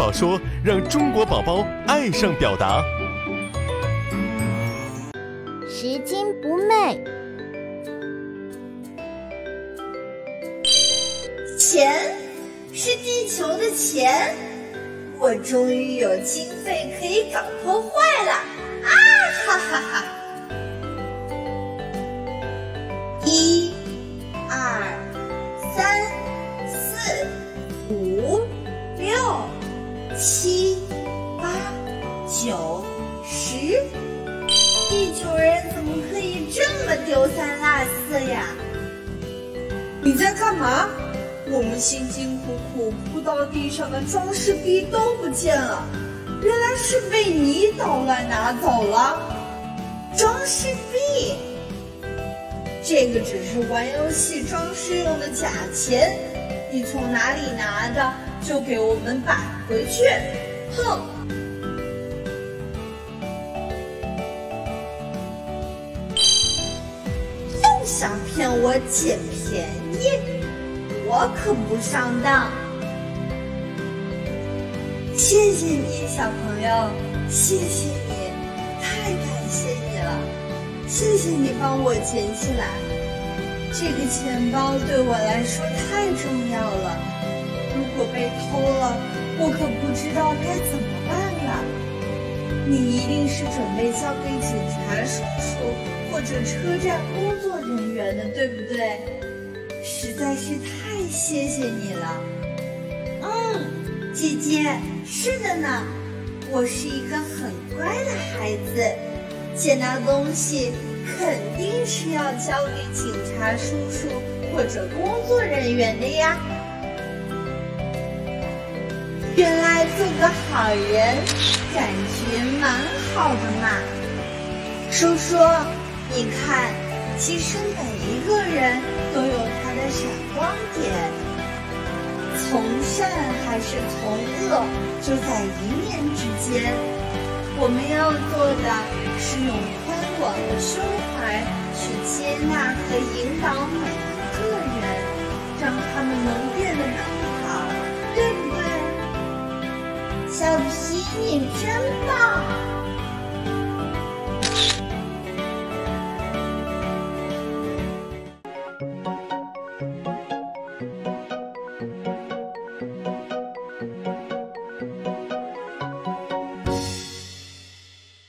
宝说，让中国宝宝爱上表达。拾金不昧，钱是地球的钱，我终于有经费可以搞破坏了，啊哈哈。七、八、九、十，地球人怎么可以这么丢三落四呀？你在干嘛？我们辛辛苦苦铺到地上的装饰币都不见了，原来是被你捣乱拿走了。装饰币，这个只是玩游戏装饰用的假钱，你从哪里拿的就给我们摆回去。哼！又想骗我捡便宜，我可不上当。谢谢你，小朋友，谢谢你，太感谢你了，谢谢你帮我捡起来。这个钱包对我来说太重要了，如果被偷了，我可不知道该怎么办了。你一定是准备交给警察叔叔或者车站工作人员的，对不对？实在是太谢谢你了。嗯，姐姐，是的呢，我是一个很乖的孩子，捡到东西肯定是要交给警察叔叔或者工作人员的呀。原来做个好人，感觉蛮好的嘛。叔叔，你看，其实每一个人都有他的闪光点，从善还是从恶，就在一念之间。我们要做的是用宽广的胸怀去接纳和引导每一个人，让他们能变得更好，对不对？小皮，你真棒！